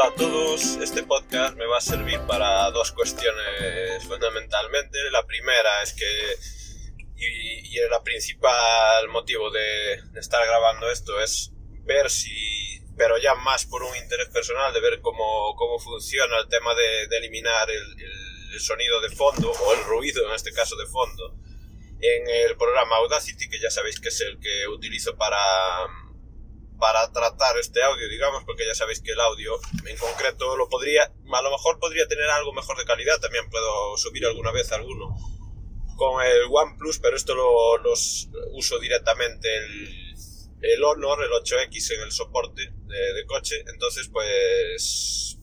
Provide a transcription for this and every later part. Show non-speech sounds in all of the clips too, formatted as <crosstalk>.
Hola a todos, este podcast me va a servir para dos cuestiones fundamentalmente. La primera es que, y, el principal motivo de, estar grabando esto es ver si, pero ya más por un interés personal, de ver cómo, cómo funciona el tema de, eliminar el, el, sonido de fondo, o el ruido en este caso de fondo, en el programa Audacity, que ya sabéis que es el que utilizo para para tratar este audio, digamos, porque ya sabéis que el audio en concreto lo podría, a lo mejor podría tener algo mejor de calidad, también puedo subir alguna vez alguno con el OnePlus, pero esto lo los uso directamente el, el Honor, el 8X en el soporte de, coche, entonces pues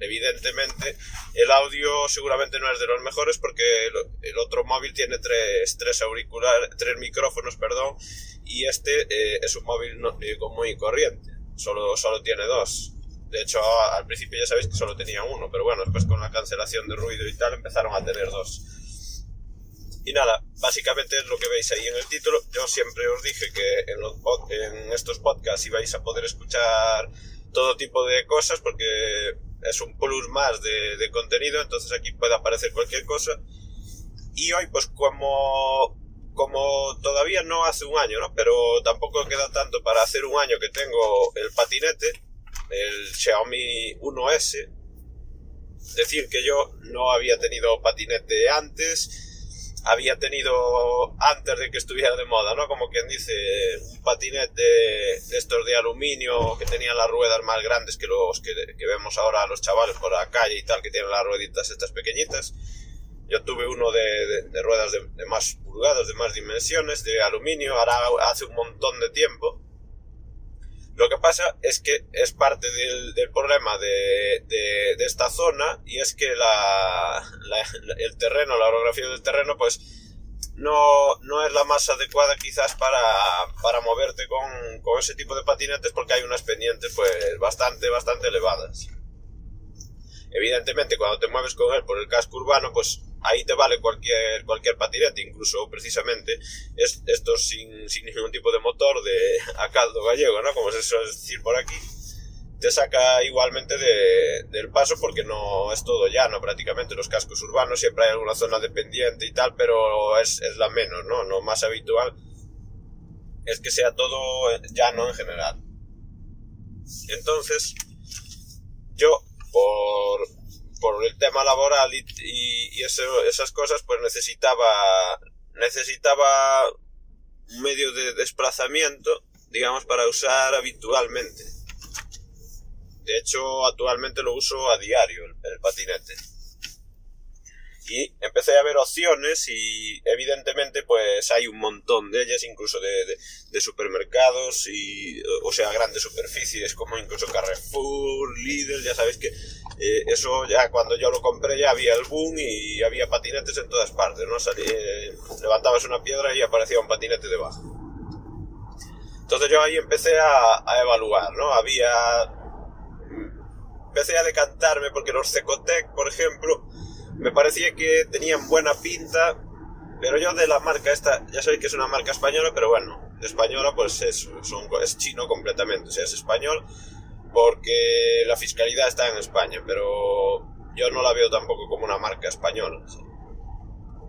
evidentemente el audio seguramente no es de los mejores porque el, otro móvil tiene tres, tres auriculares, tres micrófonos, perdón, y este eh, es un móvil no, eh, muy corriente, solo, solo tiene dos. De hecho, al principio ya sabéis que solo tenía uno, pero bueno, después con la cancelación de ruido y tal empezaron a tener dos. Y nada, básicamente es lo que veis ahí en el título. Yo siempre os dije que en, los, estos podcasts ibais a poder escuchar todo tipo de cosas porque es un plus más de, de contenido, entonces aquí puede aparecer cualquier cosa. Y hoy, pues como como todavía no hace un año, ¿no? Pero tampoco queda tanto para hacer un año que tengo el patinete, el Xiaomi 1S. Decir que yo no había tenido patinete antes, había tenido antes de que estuviera de moda, ¿no? Como quien dice, un patinete de estos de aluminio que tenían las ruedas más grandes que los que, que vemos ahora a los chavales por la calle y tal, que tienen las rueditas estas pequeñitas yo tuve uno de, ruedas de, más pulgadas, de más dimensiones, de aluminio, ahora hace un montón de tiempo. Lo que pasa es que es parte del, problema de, esta zona y es que la, el terreno, la orografía del terreno, pues no, no es la más adecuada quizás para, para moverte con, con ese tipo de patinetes porque hay unas pendientes pues bastante, bastante elevadas. Evidentemente, cuando te mueves con él por el casco urbano, pues ahí te vale cualquier, cualquier patinete, incluso precisamente estos sin, sin, ningún tipo de motor de a caldo gallego, ¿no? Como se suele decir por aquí, te saca igualmente de, del paso porque no es todo llano prácticamente, los cascos urbanos siempre hay alguna zona dependiente y tal, pero es, es la menos, ¿no? No más habitual es que sea todo llano en general. Entonces, yo por por el tema laboral y, y, esas cosas, pues necesitaba, necesitaba un medio de desplazamiento, digamos, para usar habitualmente. De hecho, actualmente lo uso a diario, el patinete y empecé a ver opciones y evidentemente pues hay un montón de ellas, incluso de, supermercados y, o sea, grandes superficies como incluso Carrefour, Lidl, ya sabéis que eh, eso ya cuando yo lo compré ya había el boom y había patinetes en todas partes, ¿no? Eh, levantabas una piedra y aparecía un patinete debajo. Entonces yo ahí empecé a, a evaluar, ¿no? Había... Empecé a decantarme porque los Cecotec, por ejemplo, me parecía que tenían buena pinta, pero yo de la marca esta, ya sabéis que es una marca española, pero bueno, española pues es, es chino completamente, o sea, es español porque la fiscalidad está en España, pero yo no la veo tampoco como una marca española.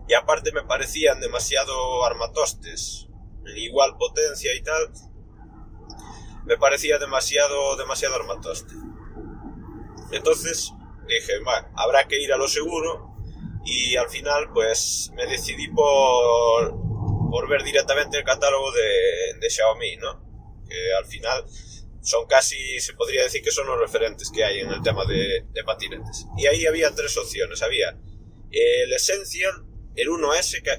Y aparte me parecían demasiado armatostes, igual potencia y tal, me parecía demasiado, demasiado armatoste. Entonces, dije, bueno, habrá que ir a lo seguro y al final pues me decidí por, por ver directamente el catálogo de, de Xiaomi, ¿no? Que al final son casi, se podría decir que son los referentes que hay en el tema de, de patinetes. Y ahí había tres opciones. Había el Essential, el 1S, que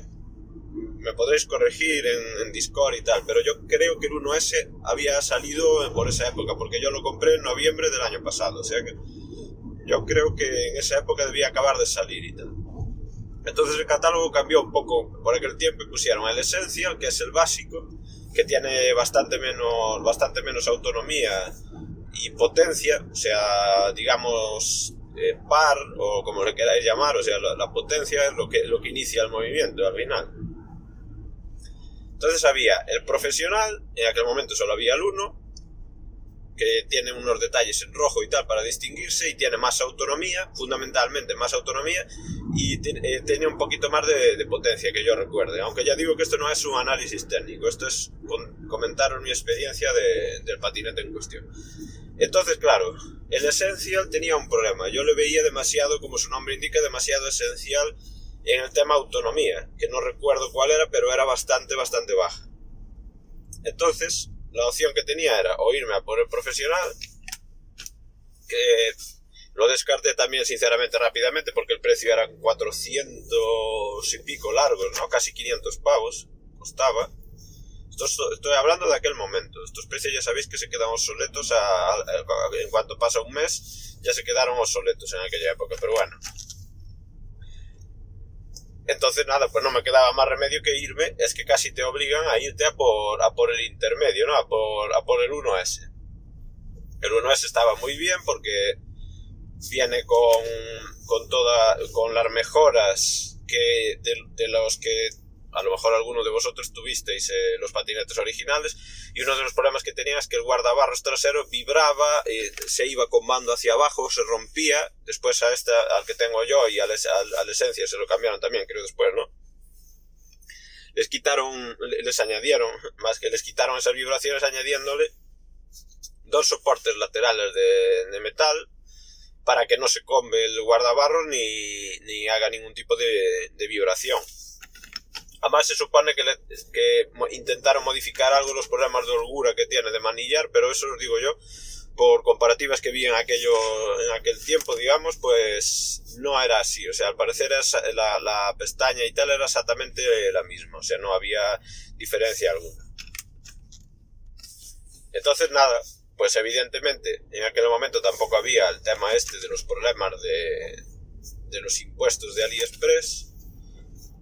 me podréis corregir en, en, Discord y tal, pero yo creo que el 1S había salido por esa época, porque yo lo compré en noviembre del año pasado, o sea que yo creo que en esa época debía acabar de salir y tal. Entonces el catálogo cambió un poco por aquel tiempo y pusieron el Essential, que es el básico, que tiene bastante menos, bastante menos autonomía y potencia, o sea, digamos, eh, par o como le queráis llamar, o sea, la, potencia es lo que, lo que inicia el movimiento al final. Entonces había el profesional, en aquel momento solo había el uno, que tiene unos detalles en rojo y tal para distinguirse y tiene más autonomía, fundamentalmente más autonomía y eh, tiene un poquito más de, potencia que yo recuerde. Aunque ya digo que esto no es un análisis técnico, esto es con, comentaros mi experiencia del patinete en cuestión. Entonces, claro, el Essential tenía un problema. Yo le veía demasiado, como su nombre indica, demasiado esencial en el tema autonomía, que no recuerdo cuál era, pero era bastante, bastante baja. Entonces, la opción que tenía era o irme a por el profesional, que lo descarté también sinceramente rápidamente porque el precio era 400 y pico largos, ¿no? Casi 500 pavos costaba. estoy hablando de aquel momento. Estos precios ya sabéis que se quedan obsoletos en cuanto pasa un mes, ya se quedaron obsoletos en aquella época, pero bueno. Entonces nada, pues no me quedaba más remedio que irme, es que casi te obligan a irte a por, a por el intermedio, ¿no? A por, a por el 1S. El 1S estaba muy bien porque viene con, con, toda, con las mejoras que de los que a lo mejor alguno de vosotros tuvisteis eh, los patinetes originales y uno de los problemas que tenía es que el guardabarros trasero vibraba, eh, se iba con mando hacia abajo, se rompía, después a esta, al que tengo yo y al, al, Esencia se lo cambiaron también, creo después, ¿no? Les quitaron, les añadieron, más que les quitaron esas vibraciones añadiéndole dos soportes laterales de, metal para que no se come el guardabarros ni, ni haga ningún tipo de vibración. Además se supone que, que intentaron modificar algo los problemas de holgura que tiene de manillar, pero eso os digo yo, por comparativas que vi en, aquello, en aquel tiempo, digamos, pues no era así. O sea, al parecer la, la pestaña y tal era exactamente la misma. O sea, no había diferencia alguna. Entonces, nada, pues evidentemente en aquel momento tampoco había el tema este de los problemas de, de los impuestos de AliExpress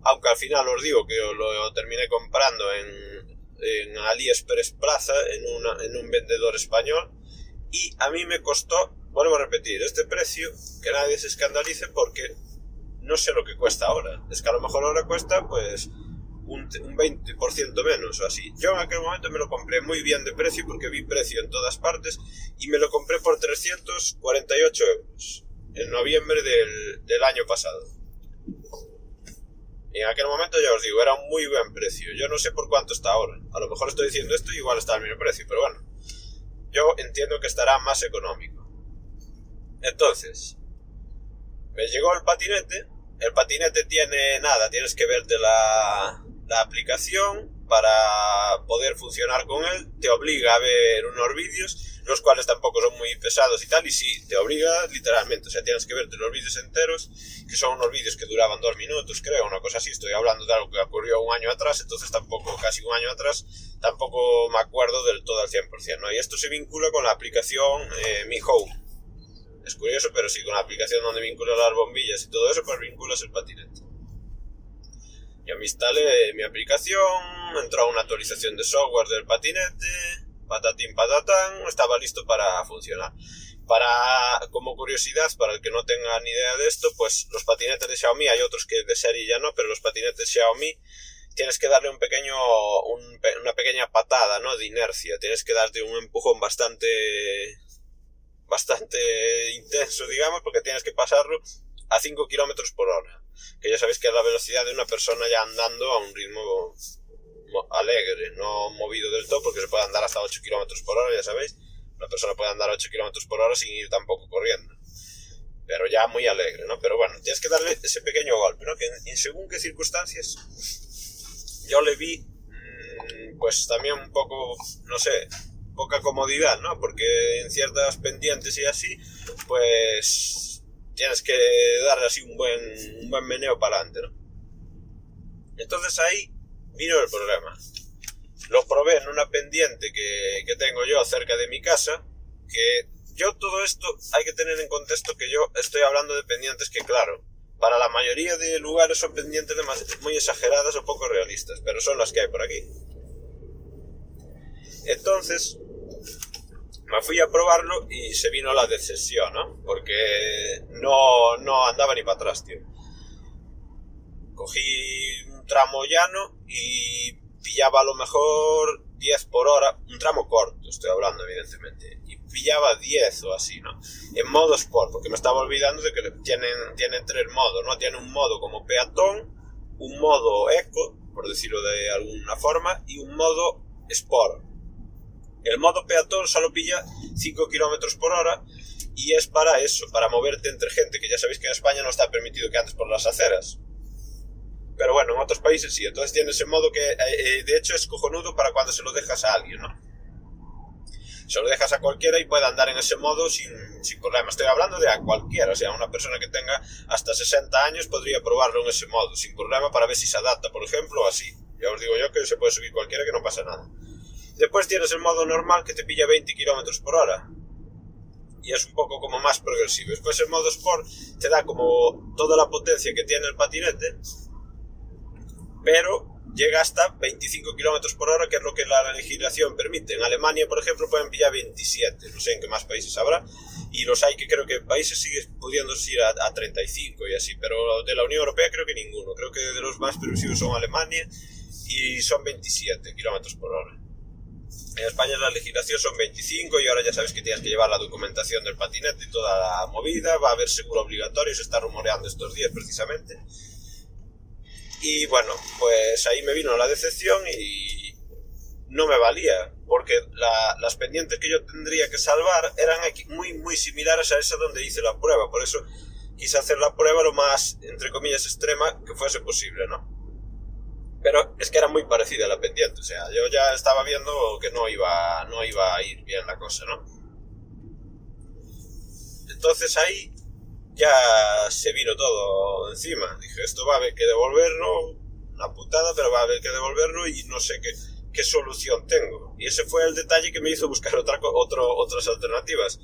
aunque al final os digo que lo terminé comprando en, en AliExpress Plaza, en, una, en un vendedor español, y a mí me costó, vuelvo a repetir, este precio, que nadie se escandalice porque no sé lo que cuesta ahora. Es que a lo mejor ahora cuesta pues un, un 20% menos o así. Yo en aquel momento me lo compré muy bien de precio porque vi precio en todas partes y me lo compré por 348 euros en noviembre del, del año pasado. En aquel momento ya os digo, era un muy buen precio. Yo no sé por cuánto está ahora. A lo mejor estoy diciendo esto y igual está al mismo precio, pero bueno. Yo entiendo que estará más económico. Entonces, me llegó el patinete. El patinete tiene nada, tienes que verte la, la aplicación para poder funcionar con él. Te obliga a ver unos vídeos los cuales tampoco son muy pesados y tal, y sí, te obliga literalmente, o sea, tienes que verte los vídeos enteros, que son unos vídeos que duraban dos minutos, creo, una cosa así, estoy hablando de algo que ocurrió un año atrás, entonces tampoco, casi un año atrás, tampoco me acuerdo del todo al 100%, ¿no? Y esto se vincula con la aplicación eh, Mi Home. Es curioso, pero sí, con la aplicación donde vincula las bombillas y todo eso, pues vinculas el patinete. Yo me instalé mi aplicación, entró una actualización de software del patinete, patatín patatán, estaba listo para funcionar. Para, como curiosidad, para el que no tenga ni idea de esto, pues los patinetes de Xiaomi, hay otros que de serie ya no, pero los patinetes Xiaomi tienes que darle un pequeño, una pequeña patada, ¿no? De inercia, tienes que darte un empujón bastante, bastante intenso, digamos, porque tienes que pasarlo a 5 kilómetros por hora, que ya sabéis que es la velocidad de una persona ya andando a un ritmo alegre, no movido del todo, porque se puede andar hasta 8 km por hora, ya sabéis. Una persona puede andar 8 km por hora sin ir tampoco corriendo. Pero ya muy alegre, ¿no? Pero bueno, tienes que darle ese pequeño golpe, ¿no? Que en, según qué circunstancias yo le vi, mm, pues también un poco, no sé, poca comodidad, ¿no? Porque en ciertas pendientes y así, pues tienes que darle así un buen, un buen meneo para adelante, ¿no? Entonces ahí vino el problema. Lo probé en una pendiente que, que tengo yo cerca de mi casa, que yo todo esto hay que tener en contexto que yo estoy hablando de pendientes que, claro, para la mayoría de lugares son pendientes muy exageradas o poco realistas, pero son las que hay por aquí. Entonces, me fui a probarlo y se vino la decepción, ¿no? Porque no, no andaba ni para atrás, tío. Cogí tramo llano y pillaba a lo mejor 10 por hora, un tramo corto, estoy hablando evidentemente, y pillaba 10 o así, ¿no? En modo sport, porque me estaba olvidando de que tienen, tienen tres modos, ¿no? Tienen un modo como peatón, un modo eco, por decirlo de alguna forma, y un modo sport. El modo peatón solo pilla 5 km por hora y es para eso, para moverte entre gente, que ya sabéis que en España no está permitido que andes por las aceras. Pero bueno, en otros países sí. Entonces tiene ese modo que eh, eh, de hecho es cojonudo para cuando se lo dejas a alguien, ¿no? Se lo dejas a cualquiera y puede andar en ese modo sin, sin problema. Estoy hablando de a cualquiera, o sea, una persona que tenga hasta 60 años podría probarlo en ese modo, sin problema, para ver si se adapta, por ejemplo, así. Ya os digo yo que se puede subir cualquiera que no pasa nada. Después tienes el modo normal que te pilla 20 km por hora. Y es un poco como más progresivo. Después el modo Sport te da como toda la potencia que tiene el patinete, pero llega hasta 25 km por hora, que es lo que la legislación permite. En Alemania, por ejemplo, pueden pillar 27, no sé en qué más países habrá, y los hay que creo que países siguen pudiendo ir a, 35 y así, pero de la Unión Europea creo que ninguno. Creo que de los más progresivos son Alemania y son 27 km por hora. En España la legislación son 25 y ahora ya sabes que tienes que llevar la documentación del patinete y toda la movida, va a haber seguro obligatorio, se está rumoreando estos días precisamente. Y bueno, pues ahí me vino la decepción y no me valía, porque las pendientes que yo tendría que salvar eran muy, muy similares a esa donde hice la prueba, por eso quise hacer la prueba lo más, entre comillas, extrema que fuese posible, ¿no? Pero es que era muy parecida a la pendiente, o sea, yo ya estaba viendo que no iba, no iba a ir bien la cosa, ¿no? Entonces ahí ya se vino todo encima. Dije, esto va a haber que devolverlo, una putada, pero va a haber que devolverlo y no sé qué, qué solución tengo. Y ese fue el detalle que me hizo buscar otra, otro, otras alternativas.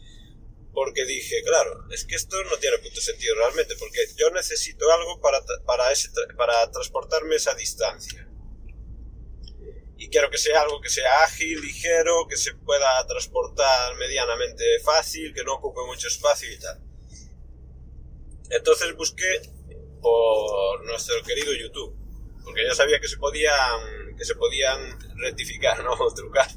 Porque dije, claro, es que esto no tiene punto sentido realmente, porque yo necesito algo para, para, ese, para transportarme esa distancia. Y quiero que sea algo que sea ágil, ligero, que se pueda transportar medianamente fácil, que no ocupe mucho espacio y tal. Entonces busqué por nuestro querido YouTube, porque ya sabía que se podían, que se podían rectificar, <laughs> ¿no? O trucar,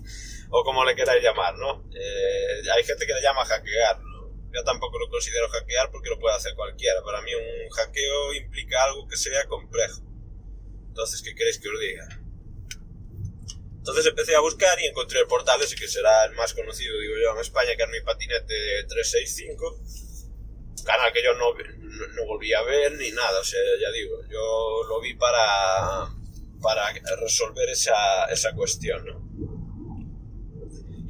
o como le queráis llamar, ¿no? Eh, hay gente que le llama hackear, yo tampoco lo considero hackear porque lo puede hacer cualquiera. Para mí un hackeo implica algo que sea complejo. Entonces, ¿qué queréis que os diga? Entonces empecé a buscar y encontré el portal ese que será el más conocido, digo yo, en España, que es mi patinete 365. Canal que yo no, no, volví a ver ni nada, o sea, ya digo, yo lo vi para, para resolver esa, esa cuestión, ¿no?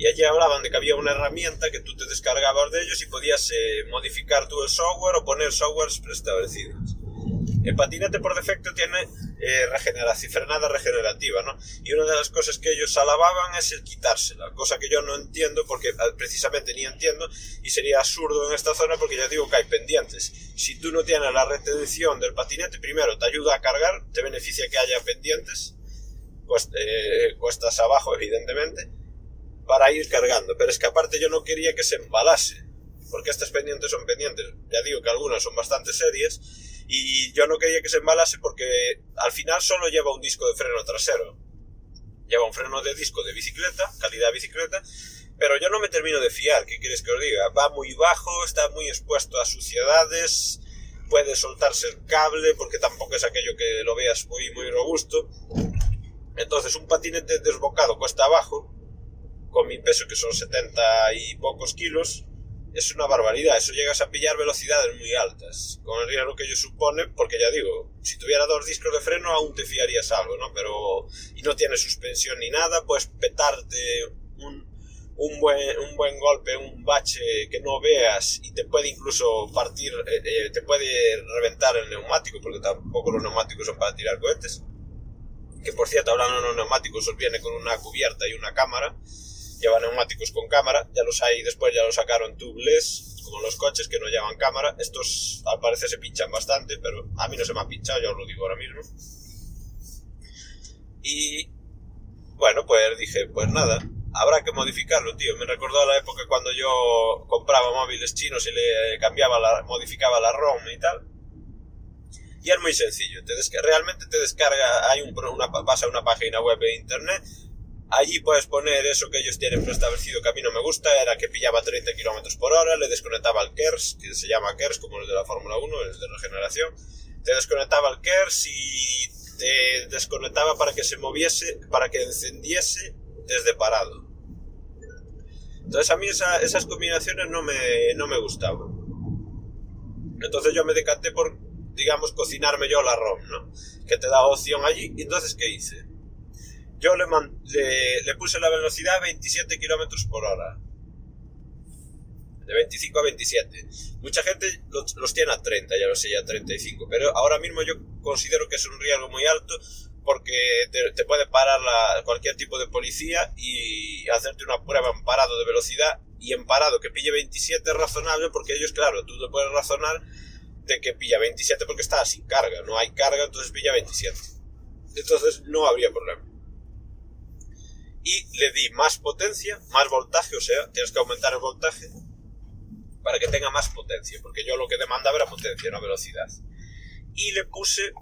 Y allí hablaban de que había una herramienta que tú te descargabas de ellos y podías eh, modificar tú el software o poner softwares preestablecidos. El patinete por defecto tiene eh, regeneración, frenada regenerativa, ¿no? Y una de las cosas que ellos alababan es el quitársela, cosa que yo no entiendo porque eh, precisamente ni entiendo y sería absurdo en esta zona porque ya digo que hay pendientes. Si tú no tienes la retención del patinete, primero te ayuda a cargar, te beneficia que haya pendientes, eh, cuestas abajo evidentemente, para ir cargando. Pero es que aparte yo no quería que se embalase, porque estas pendientes son pendientes, ya digo que algunas son bastante serias, y yo no quería que se embalase porque al final solo lleva un disco de freno trasero. Lleva un freno de disco de bicicleta, calidad bicicleta, pero yo no me termino de fiar, ¿qué quieres que os diga? Va muy bajo, está muy expuesto a suciedades, puede soltarse el cable porque tampoco es aquello que lo veas muy, muy robusto. Entonces un patinete desbocado cuesta abajo, con mi peso que son 70 y pocos kilos, es una barbaridad. Eso llegas a pillar velocidades muy altas, con el riesgo que ello supone, porque ya digo, si tuviera dos discos de freno aún te fiarías algo, ¿no? Pero, y no tiene suspensión ni nada, puedes petarte un, un, buen, un buen golpe, un bache que no veas y te puede incluso partir, eh, eh, te puede reventar el neumático, porque tampoco los neumáticos son para tirar cohetes. Que por cierto, hablando de los neumáticos, os viene con una cubierta y una cámara lleva neumáticos con cámara, ya los hay, después ya los sacaron tubeless, como los coches que no llevan cámara. Estos al parecer se pinchan bastante, pero a mí no se me ha pinchado, yo os lo digo ahora mismo. Y bueno, pues dije, pues nada, habrá que modificarlo, tío. Me recordó a la época cuando yo compraba móviles chinos y le cambiaba la, modificaba la ROM y tal. Y es muy sencillo, te realmente te descarga, hay un, una, vas a una página web de internet, Allí puedes poner eso que ellos tienen preestablecido que a mí no me gusta, era que pillaba 30 km por hora, le desconectaba el KERS, que se llama KERS como el de la Fórmula 1, el de regeneración, te desconectaba el KERS y te desconectaba para que se moviese, para que encendiese desde parado. Entonces a mí esas combinaciones no me, no me gustaban. Entonces yo me decanté por, digamos, cocinarme yo la ROM, ¿no? Que te da opción allí. Entonces, ¿qué hice? Yo le, le, puse la velocidad a 27 km por hora. De 25 a 27. Mucha gente los, tiene a 30, ya lo sé, ya a 35. Pero ahora mismo yo considero que es un riesgo muy alto porque te, puede parar cualquier tipo de policía y hacerte una prueba en parado de velocidad y en parado que pille 27 es razonable porque ellos, claro, tú te puedes razonar de que pilla 27 porque está sin carga, no hay carga, entonces pilla 27. Entonces no habría problema. Y le di más potencia, más voltaje, o sea, tienes que aumentar el voltaje para que tenga más potencia, porque yo lo que demandaba era potencia, no velocidad. Y le puse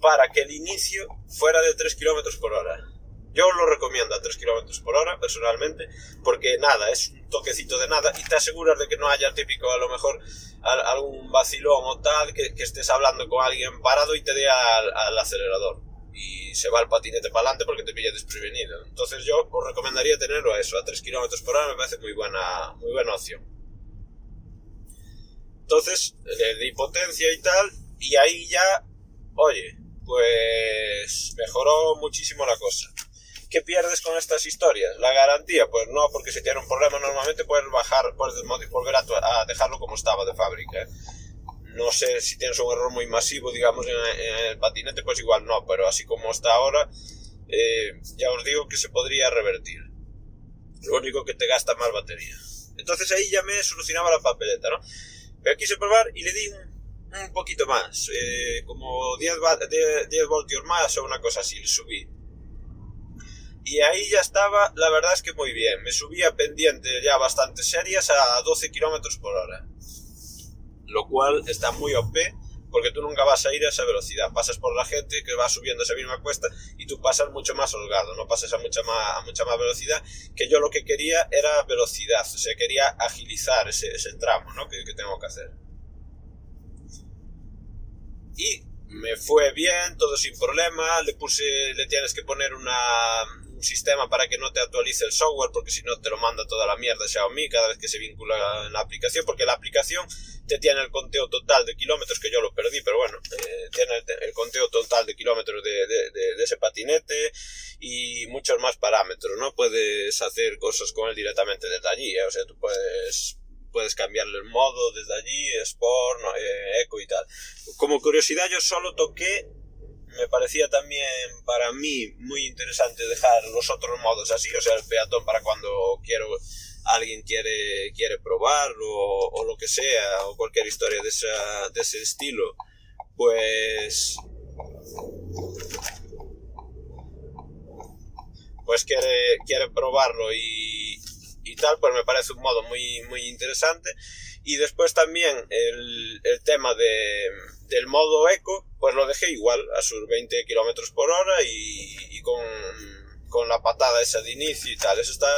para que el inicio fuera de 3 km por hora. Yo lo recomiendo a 3 km por hora, personalmente, porque nada, es un toquecito de nada y te aseguras de que no haya típico, a lo mejor, algún vacilón o tal, que, estés hablando con alguien parado y te dé al, acelerador. Y se va el patinete para adelante porque te pilla desprevenido. Entonces yo os recomendaría tenerlo a eso, a 3 km por hora me parece muy buena, muy buena opción. Entonces le di potencia y tal, y ahí ya, oye, pues mejoró muchísimo la cosa. ¿Qué pierdes con estas historias? ¿La garantía? Pues no, porque si tiene un problema normalmente puedes bajar, puedes volver a, dejarlo como estaba de fábrica. ¿eh? No sé si tienes un error muy masivo, digamos, en, el patinete, pues igual no, pero así como está ahora, eh, ya os digo que se podría revertir. Lo único que te gasta más batería. Entonces ahí ya me solucionaba la papeleta, ¿no? Pero quise probar y le di un poquito más, eh, como 10, 10, voltios más o una cosa así, le subí. Y ahí ya estaba, la verdad es que muy bien, me subía pendiente ya bastante serias a 12 kilómetros por hora. Lo cual está muy OP, porque tú nunca vas a ir a esa velocidad. Pasas por la gente que va subiendo esa misma cuesta y tú pasas mucho más holgado, no pasas a mucha más, mucha más velocidad. Que yo lo que quería era velocidad, o sea, quería agilizar ese, ese tramo ¿no? que, que tengo que hacer y me fue bien, todo sin problema, le puse, le tienes que poner una, un sistema para que no te actualice el software, porque si no te lo manda toda la mierda Xiaomi cada vez que se vincula en la aplicación, porque la aplicación te tiene el conteo total de kilómetros, que yo lo perdí, pero bueno, eh, tiene el, conteo total de kilómetros de, de, de, ese patinete y muchos más parámetros, ¿no? Puedes hacer cosas con él directamente desde allí, ¿eh? o sea, tú puedes puedes cambiarle el modo desde allí, Sport, eh, Eco y tal. Como curiosidad yo solo toqué, me parecía también para mí muy interesante dejar los otros modos así, o sea, el peatón para cuando quiero alguien quiere, quiere probarlo o, lo que sea, o cualquier historia de, de ese estilo, pues pues quiere, quiere probarlo y, y tal, pues me parece un modo muy, muy interesante. Y después también el, el tema de, del modo eco, pues lo dejé igual, a sus 20 km por hora y, y con, con, la patada esa de inicio y tal. Eso está...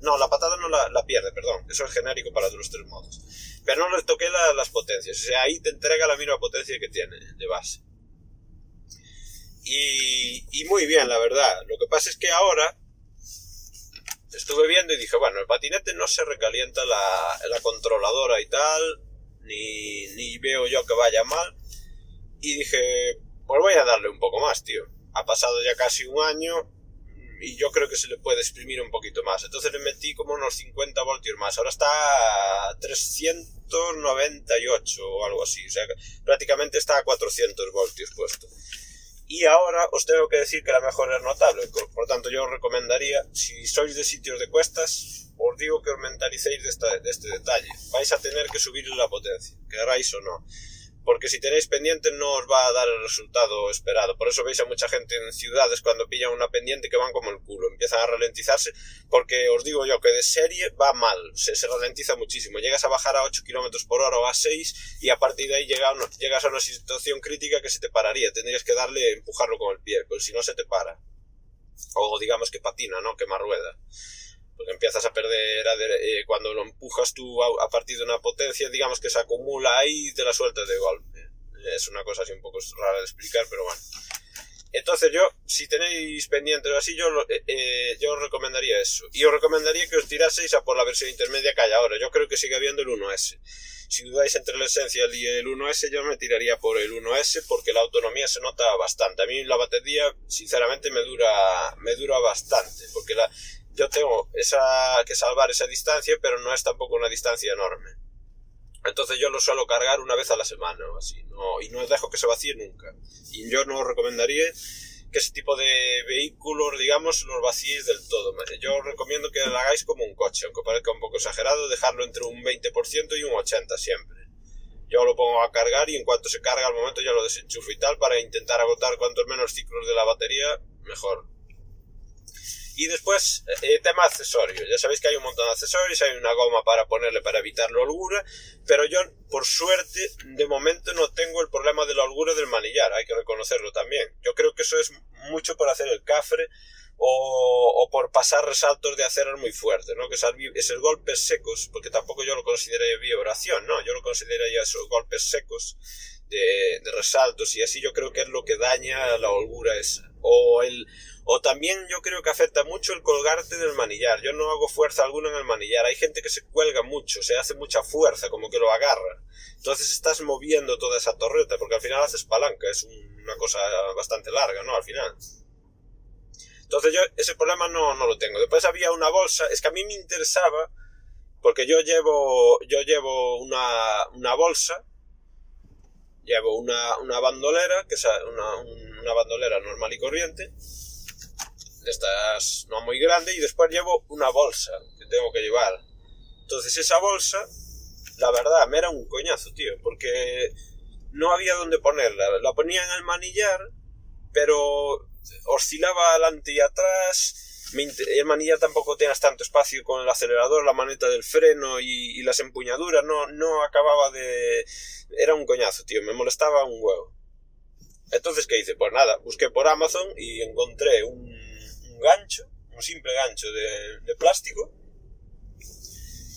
No, la patada no la, la pierde, perdón. Eso es genérico para los tres modos. Pero no le toqué las potencias. O sea, ahí te entrega la misma potencia que tiene de base. Y, y muy bien, la verdad. Lo que pasa es que ahora estuve viendo y dije, bueno, el patinete no se recalienta la, la controladora y tal, ni, ni veo yo que vaya mal. Y dije, pues voy a darle un poco más, tío. Ha pasado ya casi un año y yo creo que se le puede exprimir un poquito más. Entonces le metí como unos 50 voltios más. Ahora está a 398 o algo así. O sea, prácticamente está a 400 voltios puesto. Y ahora os tengo que decir que la mejora es notable. Por tanto, yo os recomendaría, si sois de sitios de cuestas, os digo que os mentalicéis de, de este detalle. Vais a tener que subir la potencia, queráis o no porque si tenéis pendiente no os va a dar el resultado esperado. Por eso veis a mucha gente en ciudades cuando pillan una pendiente que van como el culo, empiezan a ralentizarse, porque os digo yo que de serie va mal, se, se ralentiza muchísimo. Llegas a bajar a 8 km por hora o a 6 y a partir de ahí llega llegas a una situación crítica que se te pararía, tendrías que darle, empujarlo con el pie, pues si no se te para. o digamos que patina, ¿no? Quema rueda. Porque empiezas a perder, eh, cuando lo empujas tú a, partir de una potencia, digamos que se acumula ahí y te la sueltas de golpe. Es una cosa así un poco rara de explicar, pero bueno. Entonces yo, si tenéis pendientes o así, yo, eh, eh, yo os recomendaría eso. Y os recomendaría que os tiraseis a por la versión intermedia que hay ahora. Yo creo que sigue habiendo el 1S. Si dudáis entre el Essential y el 1S, yo me tiraría por el 1S porque la autonomía se nota bastante. A mí la batería, sinceramente, me dura, me dura bastante. Porque la, yo tengo esa, que salvar esa distancia, pero no es tampoco una distancia enorme. Entonces yo lo suelo cargar una vez a la semana o no, y no dejo que se vacíe nunca. Y yo no recomendaría que ese tipo de vehículos, digamos, los vacíéis del todo. Yo recomiendo que lo hagáis como un coche, aunque parezca un poco exagerado, dejarlo entre un 20% y un 80% siempre. Yo lo pongo a cargar y en cuanto se carga al momento ya lo desenchufo y tal para intentar agotar cuantos menos ciclos de la batería, mejor. Y después, eh, tema accesorios. Ya sabéis que hay un montón de accesorios, hay una goma para ponerle para evitar la holgura, pero yo, por suerte, de momento no tengo el problema de la holgura del manillar, hay que reconocerlo también. Yo creo que eso es mucho por hacer el cafre o, por pasar resaltos de acero muy fuertes, ¿no? Que esos golpes secos, porque tampoco yo lo consideraría vibración, ¿no? Yo lo consideraría esos golpes secos de, de resaltos y así yo creo que es lo que daña la holgura esa. O el, o también yo creo que afecta mucho el colgarte del manillar. Yo no hago fuerza alguna en el manillar. Hay gente que se cuelga mucho, se hace mucha fuerza, como que lo agarra. Entonces estás moviendo toda esa torreta, porque al final haces palanca. Es una cosa bastante larga, ¿no? Al final. Entonces yo ese problema no, no lo tengo. Después había una bolsa. Es que a mí me interesaba, porque yo llevo, yo llevo una, una bolsa. Llevo una, una bandolera, que es una, una bandolera normal y corriente estas no muy grande, y después llevo una bolsa que tengo que llevar. Entonces esa bolsa, la verdad, me era un coñazo, tío, porque no había dónde ponerla. La ponía en el manillar, pero oscilaba adelante y atrás. El manillar tampoco tenías tanto espacio con el acelerador, la maneta del freno y, las empuñaduras. No, no acababa de... Era un coñazo, tío. Me molestaba un huevo. Entonces, ¿qué hice? Pues nada, busqué por Amazon y encontré un gancho, un simple gancho de, plástico,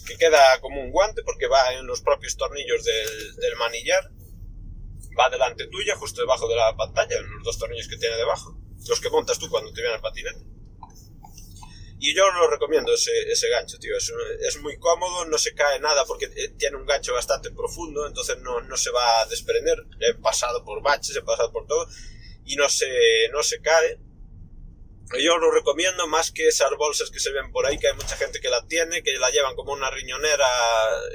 que queda como un guante porque va en los propios tornillos del, manillar, va delante tuya, justo debajo de la pantalla, en los dos tornillos que tiene debajo, los que montas tú cuando te viene el patinete. Y yo lo recomiendo ese, ese gancho, tío. Es, es, muy cómodo, no se cae nada porque eh, tiene un gancho bastante profundo, entonces no, no se va a desprender. He pasado por baches, he pasado por todo y no se, no se cae. Yo lo recomiendo más que esas bolsas que se ven por ahí, que hay mucha gente que la tiene, que la llevan como una riñonera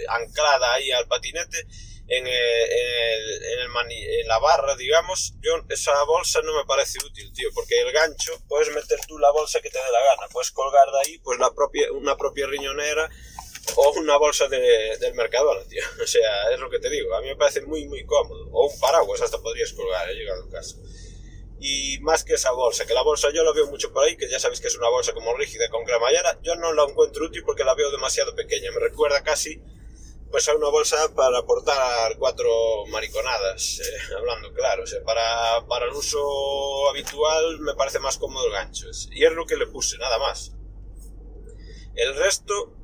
anclada ahí al patinete en, el, en, la barra, digamos. Yo esa bolsa no me parece útil, tío, porque el gancho puedes meter tú la bolsa que te dé la gana, puedes colgar de ahí pues la propia, una propia riñonera o una bolsa de, del Mercadona, tío. <laughs> O sea, es lo que te digo. A mí me parece muy, muy cómodo. O un paraguas hasta podrías colgar, he llegado a casa y más que esa bolsa, que la bolsa yo la veo mucho por ahí, que ya sabéis que es una bolsa como rígida con cremallera, yo no la encuentro útil porque la veo demasiado pequeña, me recuerda casi pues a una bolsa para aportar cuatro mariconadas, eh, <laughs> hablando claro, para, para el uso habitual me parece más cómodo el gancho, y es lo que le puse, nada más. El resto,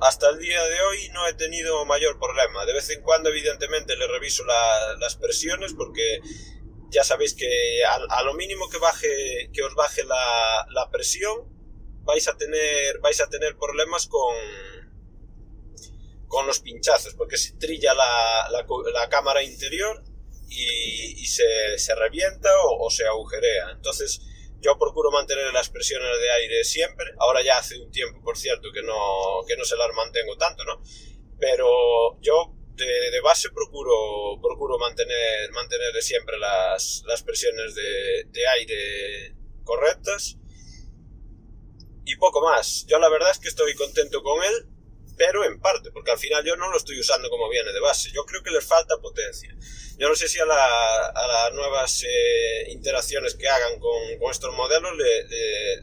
hasta el día de hoy no he tenido mayor problema, de vez en cuando evidentemente le reviso las presiones porque ya sabéis que a, lo mínimo que baje que os baje la, la, presión vais a tener vais a tener problemas con con los pinchazos porque se trilla la, la, cámara interior y, se, se, revienta o, se agujerea entonces yo procuro mantener las presiones de aire siempre ahora ya hace un tiempo por cierto que no que no se las mantengo tanto no pero yo de, base procuro, procuro mantener, mantener siempre las, las presiones de, de, aire correctas. Y poco más. Yo la verdad es que estoy contento con él, pero en parte, porque al final yo no lo estoy usando como viene de base. Yo creo que les falta potencia. Yo no sé si a, la, a las nuevas eh, interacciones que hagan con, con estos modelos le,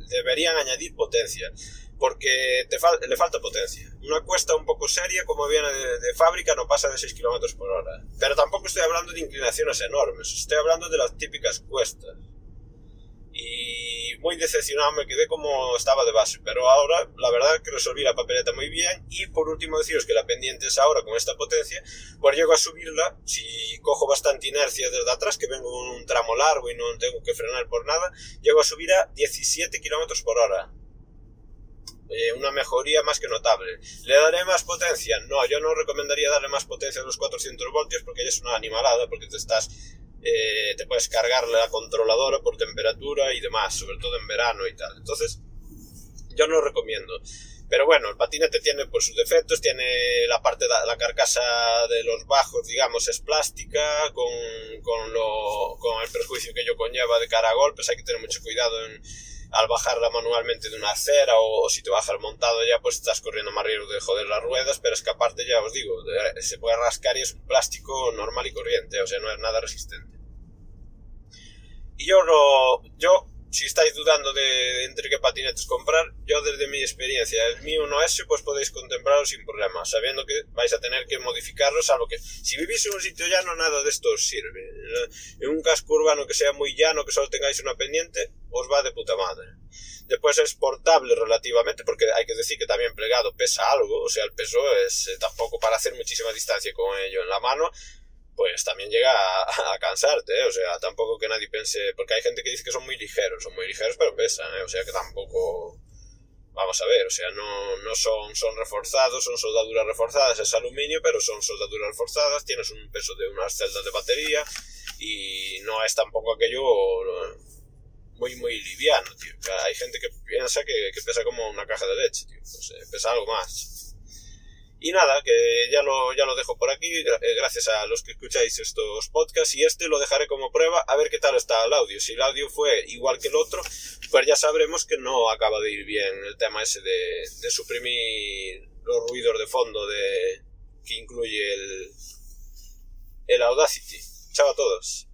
deberían añadir potencia porque te le falta potencia. Una cuesta un poco seria, como viene de, fábrica, no pasa de 6 km por hora. Pero tampoco estoy hablando de inclinaciones enormes, estoy hablando de las típicas cuestas. Y muy decepcionado me quedé como estaba de base, pero ahora la verdad que resolví la papeleta muy bien y por último deciros que la pendiente es ahora con esta potencia, pues llego a subirla, si cojo bastante inercia desde atrás, que vengo en un tramo largo y no tengo que frenar por nada, llego a subir a 17 km por hora. Eh, una mejoría más que notable. ¿Le daré más potencia? No, yo no recomendaría darle más potencia a los 400 voltios porque ya es una animalada, porque te estás eh, te puedes cargar la controladora por temperatura y demás, sobre todo en verano y tal. Entonces, yo no lo recomiendo. Pero bueno, el patinete tiene pues sus defectos, tiene la parte de la carcasa de los bajos, digamos, es plástica, con, el perjuicio que ello conlleva de cara a golpes, hay que tener mucho cuidado en, al bajarla manualmente de una acera o, si te bajas montado ya pues estás corriendo más riesgo de joder las ruedas, pero es que aparte ya os digo, se puede rascar y es un plástico normal y corriente, o sea, no es nada resistente. Y yo no, yo si estáis dudando de entre qué patinetes comprar, yo desde mi experiencia, el no es, pues podéis contemplarlo sin problema, sabiendo que vais a tener que modificarlo, salvo que si vivís en un sitio llano, nada de esto os sirve. En un casco urbano que sea muy llano, que solo tengáis una pendiente, os va de puta madre. Después es portable relativamente, porque hay que decir que también plegado pesa algo, o sea, el peso es eh, tampoco para hacer muchísima distancia con ello en la mano, pues también llega <laughs> a, cansarte, ¿eh? o sea, tampoco que nadie piense, porque hay gente que dice que son muy ligeros, son muy ligeros pero pesan, ¿eh? o sea que tampoco, vamos a ver, o sea, no, no son, son reforzados, son soldaduras reforzadas, es aluminio, pero son soldaduras reforzadas, tienes un peso de unas celdas de batería y no es tampoco aquello muy, muy liviano, tío. Hay gente que piensa que, que pesa como una caja de leche, tío, pues, eh, pesa algo más. Y nada, que ya lo, ya lo dejo por aquí, eh, gracias a los que escucháis estos podcasts, y este lo dejaré como prueba a ver qué tal está el audio. Si el audio fue igual que el otro, pues ya sabremos que no acaba de ir bien el tema ese de, de suprimir los ruidos de fondo de, que incluye el, el Audacity. Chao a todos.